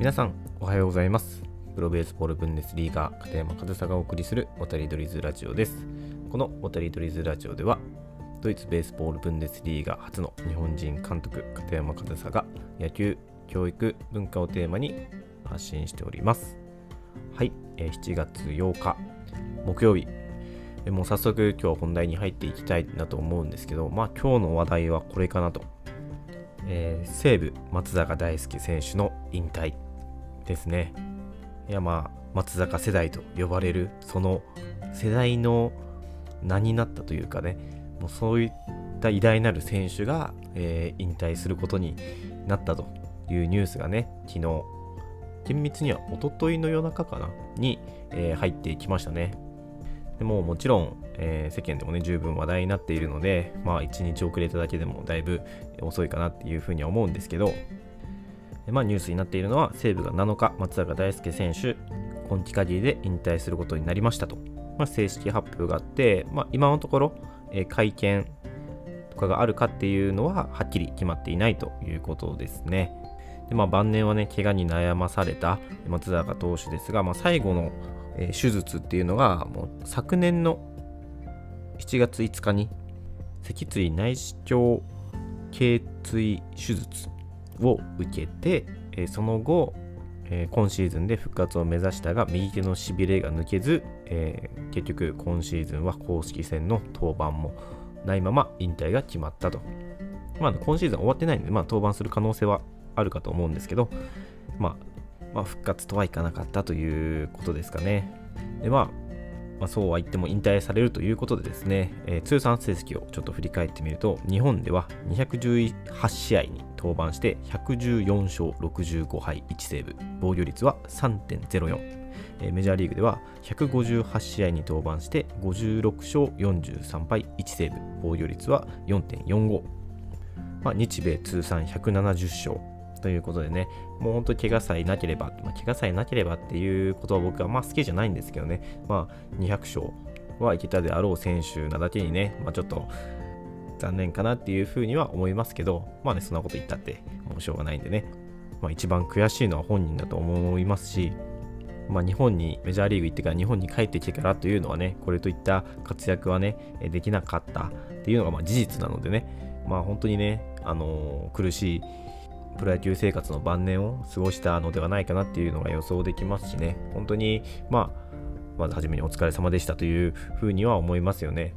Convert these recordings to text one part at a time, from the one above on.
皆さんおはようございます。プロベースボールブンデスリーガー片山和沙がお送りする渡りドリズラジオです。この渡りドリズラジオではドイツベースボールブンデスリーガー初の日本人監督片山和沙が野球教育文化をテーマに発信しております。はい、えー7月8日木曜日。もう早速今日本題に入っていきたいなと思うんですけどまあ今日の話題はこれかなと。えー西武松坂大輔選手の引退。ですね。いやまあ松坂世代と呼ばれるその世代の名になったというかねもうそういった偉大なる選手が、えー引退することになったというニュースがね昨日厳密には一昨日の夜中かなに、えー入ってきましたね。でももちろん、えー世間でもね十分話題になっているのでまあ1日遅れただけでもだいぶ遅いかなっていうふうには思うんですけどまあニュースになっているのは西武が7日松坂大輔選手今季限りで引退することになりましたと、まあ、正式発表があって、まあ、今のところ、えー会見とかがあるかっていうのははっきり決まっていないということですね。でまあ晩年はね怪我に悩まされた松坂投手ですが、まあ、最後の、え手術っていうのがもう昨年の7月5日に脊椎内視鏡頸椎手術を受けて、えーその後、えー今シーズンで復活を目指したが右手のしびれが抜けず、えー結局今シーズンは公式戦の登板もないまま引退が決まったと。まあ、今シーズン終わってないんで、まあ、登板する可能性はあるかと思うんですけど、まあ、まあ、復活とはいかなかったということですかね。で、まあ、まあ、そうは言っても引退されるということでですね、えー通算成績をちょっと振り返ってみると、日本では218試合に登板して114勝65敗1セーブ、防御率は3.04。えーメジャーリーグでは158試合に登板して56勝43敗1セーブ、防御率は4.45。まあ、日米通算170勝ということでね、もう本当に怪我さえなければ、まあ、怪我さえなければっていうことは僕はまあ好きじゃないんですけどね、まあ、200勝はいけたであろう選手なだけにね、まあ、ちょっと残念かなっていうふうには思いますけど、まあね、そんなこと言ったってもうしょうがないんでね、まあ、一番悔しいのは本人だと思いますし、まあ、日本にメジャーリーグ行ってから日本に帰ってきてからというのはね、これといった活躍はね、できなかったっていうのがま事実なのでね、まあ本当にね、あのー苦しいプロ野球生活の晩年を過ごしたのではないかなっていうのが予想できますしね、本当に、まあ、まずはじめにお疲れ様でしたというふうには思いますよね。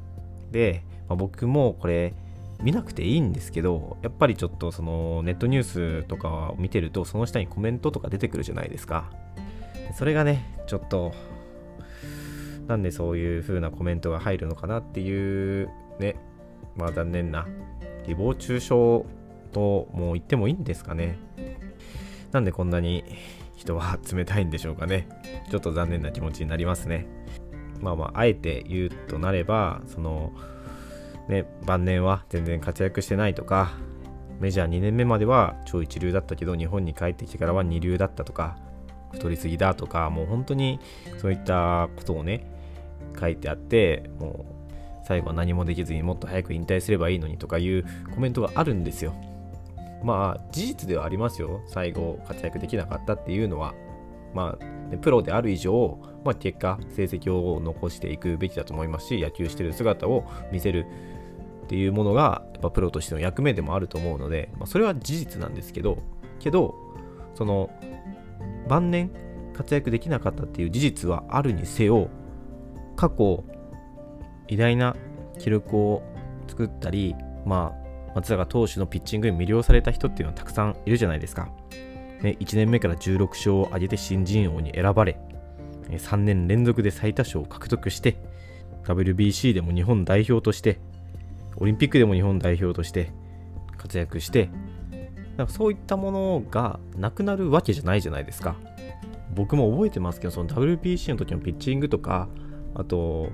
で、まあ、僕もこれ、見なくていいんですけど、やっぱりちょっとそのネットニュースとかを見てると、その下にコメントとか出てくるじゃないですか。それがね、ちょっと、なんでそういう風なコメントが入るのかなっていう、ね、まあ残念な、誹謗中傷ともう言ってもいいんですかね。なんでこんなに人は 冷たいんでしょうかね。ちょっと残念な気持ちになりますね。まあまあ、あえて言うとなれば、その、ね、晩年は全然活躍してないとか、メジャー2年目までは超一流だったけど、日本に帰ってきてからは二流だったとか、太りすぎだとか、もう本当にそういったことをね、書いてあって、もう最後は何もできずにもっと早く引退すればいいのにとかいうコメントがあるんですよ。まあ事実ではありますよ。最後活躍できなかったっていうのは。まあ、プロである以上、まあ、結果、成績を残していくべきだと思いますし、野球してる姿を見せるっていうものが、やっぱプロとしての役目でもあると思うので、まあ、それは事実なんですけど、けど、その、晩年活躍できなかったっていう事実はあるにせよ、過去、偉大な記録を作ったり、まあ、松坂投手のピッチングに魅了された人っていうのはたくさんいるじゃないですか。ね、1年目から16勝を挙げて新人王に選ばれ、3年連続で最多勝を獲得して、WBC でも日本代表として、オリンピックでも日本代表として活躍して、なんかそういったものがなくなるわけじゃないじゃないですか。僕も覚えてますけど、その WBC の時のピッチングとか、あと、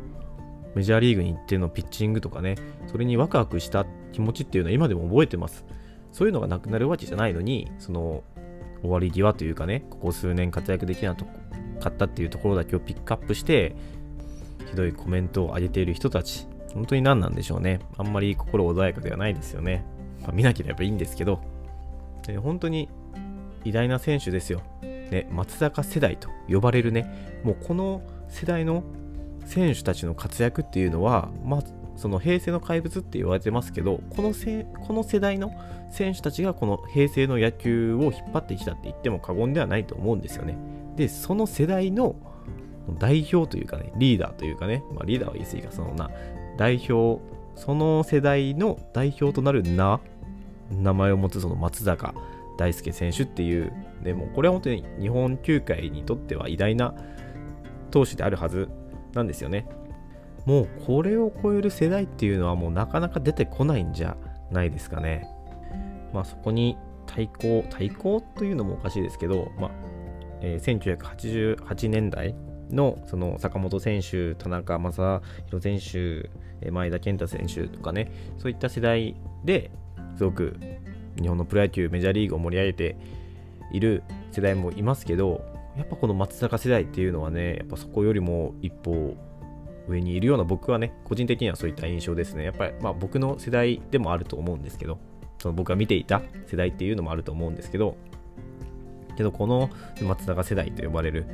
メジャーリーグに行ってのピッチングとかね、それにワクワクした気持ちっていうのは今でも覚えてます。そういうのがなくなるわけじゃないのに、その終わり際というかね、ここ数年活躍できなかったっていうところだけをピックアップして、ひどいコメントを上げている人たち、本当に何なんでしょうね。あんまり心穏やかではないですよね。まあ、見なければいいんですけど、本当に偉大な選手ですよ。ね、松坂世代と呼ばれるね、もうこの世代の選手たちの活躍っていうのは、まあ、その平成の怪物って言われてますけどこのせこの世代の選手たちがこの平成の野球を引っ張ってきたって言っても過言ではないと思うんですよね。でその世代の代表というかねリーダーというかね、まあ、リーダーは言い過ぎかそのな代表その世代の代表となる名名前を持つその松坂大輔選手っていうでもこれは本当に日本球界にとっては偉大な投手であるはずなんですよね。もうこれを超える世代っていうのはもうなかなか出てこないんじゃないですかね。まあそこに対抗、対抗というのもおかしいですけど、まあえー、1988年代のその坂本選手、田中将大選手、前田健太選手とかね、そういった世代ですごく日本のプロ野球、メジャーリーグを盛り上げている世代もいますけど、やっぱこの松坂世代っていうのはね、やっぱそこよりも一歩上にいるような僕はね、個人的にはそういった印象ですね。やっぱり、まあ、僕の世代でもあると思うんですけど、その僕が見ていた世代っていうのもあると思うんですけど、けどこの松坂世代と呼ばれる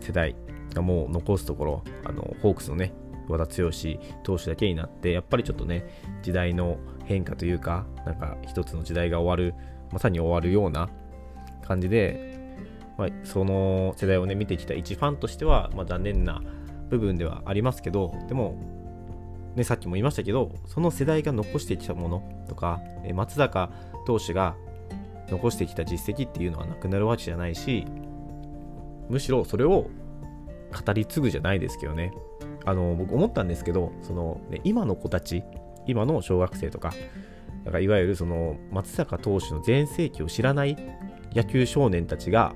世代がもう残すところ、あのホークスのね、和田剛投手だけになって、やっぱりちょっとね、時代の変化というか、なんか一つの時代が終わる、まさに終わるような感じで、まあ、その世代をね、見てきた一ファンとしては、まあ、残念な部分ではありますけどでも、ね、さっきも言いましたけどその世代が残してきたものとか松坂投手が残してきた実績っていうのはなくなるわけじゃないしむしろそれを語り継ぐじゃないですけどね。あの僕思ったんですけどその、ね、今の子たち今の小学生とかなんかいわゆるその松坂投手の全盛期を知らない野球少年たちが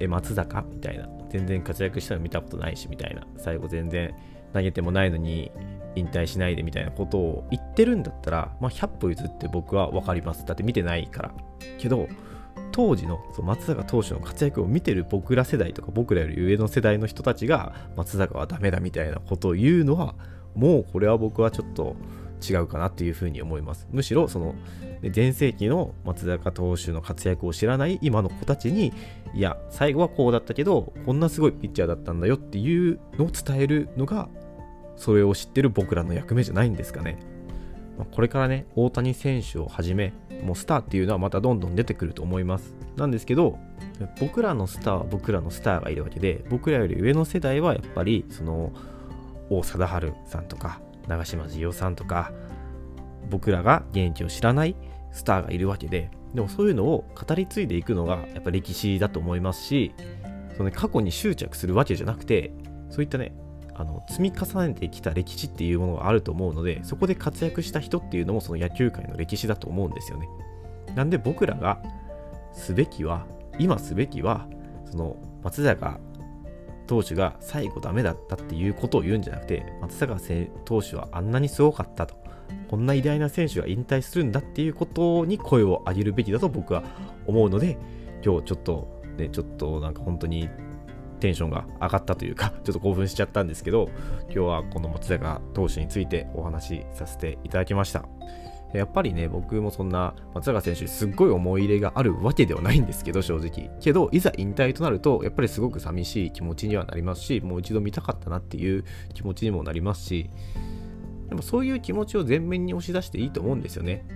え松坂？みたいな。全然活躍したの見たことないしみたいな。最後全然投げてもないのに引退しないでみたいなことを言ってるんだったら、まあ、100歩譲って僕は分かります。だって見てないから。けど当時のその松坂投手の活躍を見てる僕ら世代とか僕らより上の世代の人たちが松坂はダメだみたいなことを言うのはもうこれは僕はちょっと違うかなっていうふうに思います。むしろその全盛期の松坂投手の活躍を知らない今の子たちにいや最後はこうだったけどこんなすごいピッチャーだったんだよっていうのを伝えるのがそれを知ってる僕らの役目じゃないんですかね、これからね大谷選手をはじめもうスターっていうのはまたどんどん出てくると思います。なんですけど僕らのスターは僕らのスターがいるわけで僕らより上の世代はやっぱりその王貞治さんとか長嶋茂雄さんとか僕らが現役を知らないスターがいるわけででもそういうのを語り継いでいくのがやっぱ歴史だと思いますしその、ね、過去に執着するわけじゃなくてそういったねあの積み重ねてきた歴史っていうものがあると思うのでそこで活躍した人っていうのもその野球界の歴史だと思うんですよね。なんで僕らがすべきは今すべきはその松坂投手が最後ダメだったっていうことを言うんじゃなくて松坂投手はあんなにすごかったと。こんな偉大な選手が引退するんだっていうことに声を上げるべきだと僕は思うので今日ちょっとねちょっとなんか本当にテンションが上がったというか ちょっと興奮しちゃったんですけど今日はこの松坂投手についてお話しさせていただきました。やっぱりね僕もそんな松坂選手にすっごい思い入れがあるわけではないんですけど正直けどいざ引退となるとやっぱりすごく寂しい気持ちにはなりますしもう一度見たかったなっていう気持ちにもなりますしでもそういう気持ちを前面に押し出していいと思うんですよね。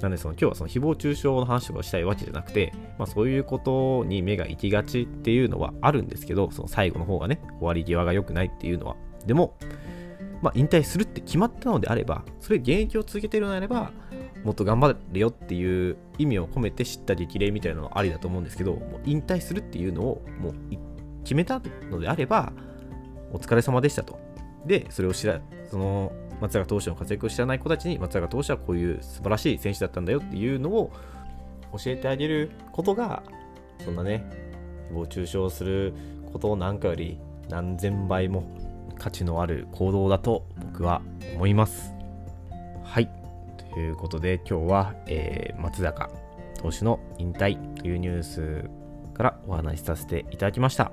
なんでその今日はその誹謗中傷の話とかしたいわけじゃなくて、まあ、そういうことに目が行きがちっていうのはあるんですけど、その最後の方がね、終わり際が良くないっていうのは。でも、まあ、引退するって決まったのであれば、それ現役を続けてるのであれば、もっと頑張れよっていう意味を込めて知った激励みたいなのはありだと思うんですけど、もう引退するっていうのをもう決めたのであれば、お疲れ様でしたと。で、それを知ら、その松坂投手の活躍を知らない子たちに松坂投手はこういう素晴らしい選手だったんだよっていうのを教えてあげることが、そんなね、誹謗中傷することをなんかより何千倍も価値のある行動だと僕は思います。はい。ということで今日は、えー、松坂投手の引退というニュースからお話しさせていただきました。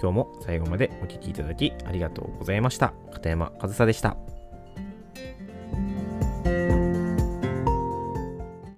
今日も最後までお聴きいただきありがとうございました。片山和沙でした。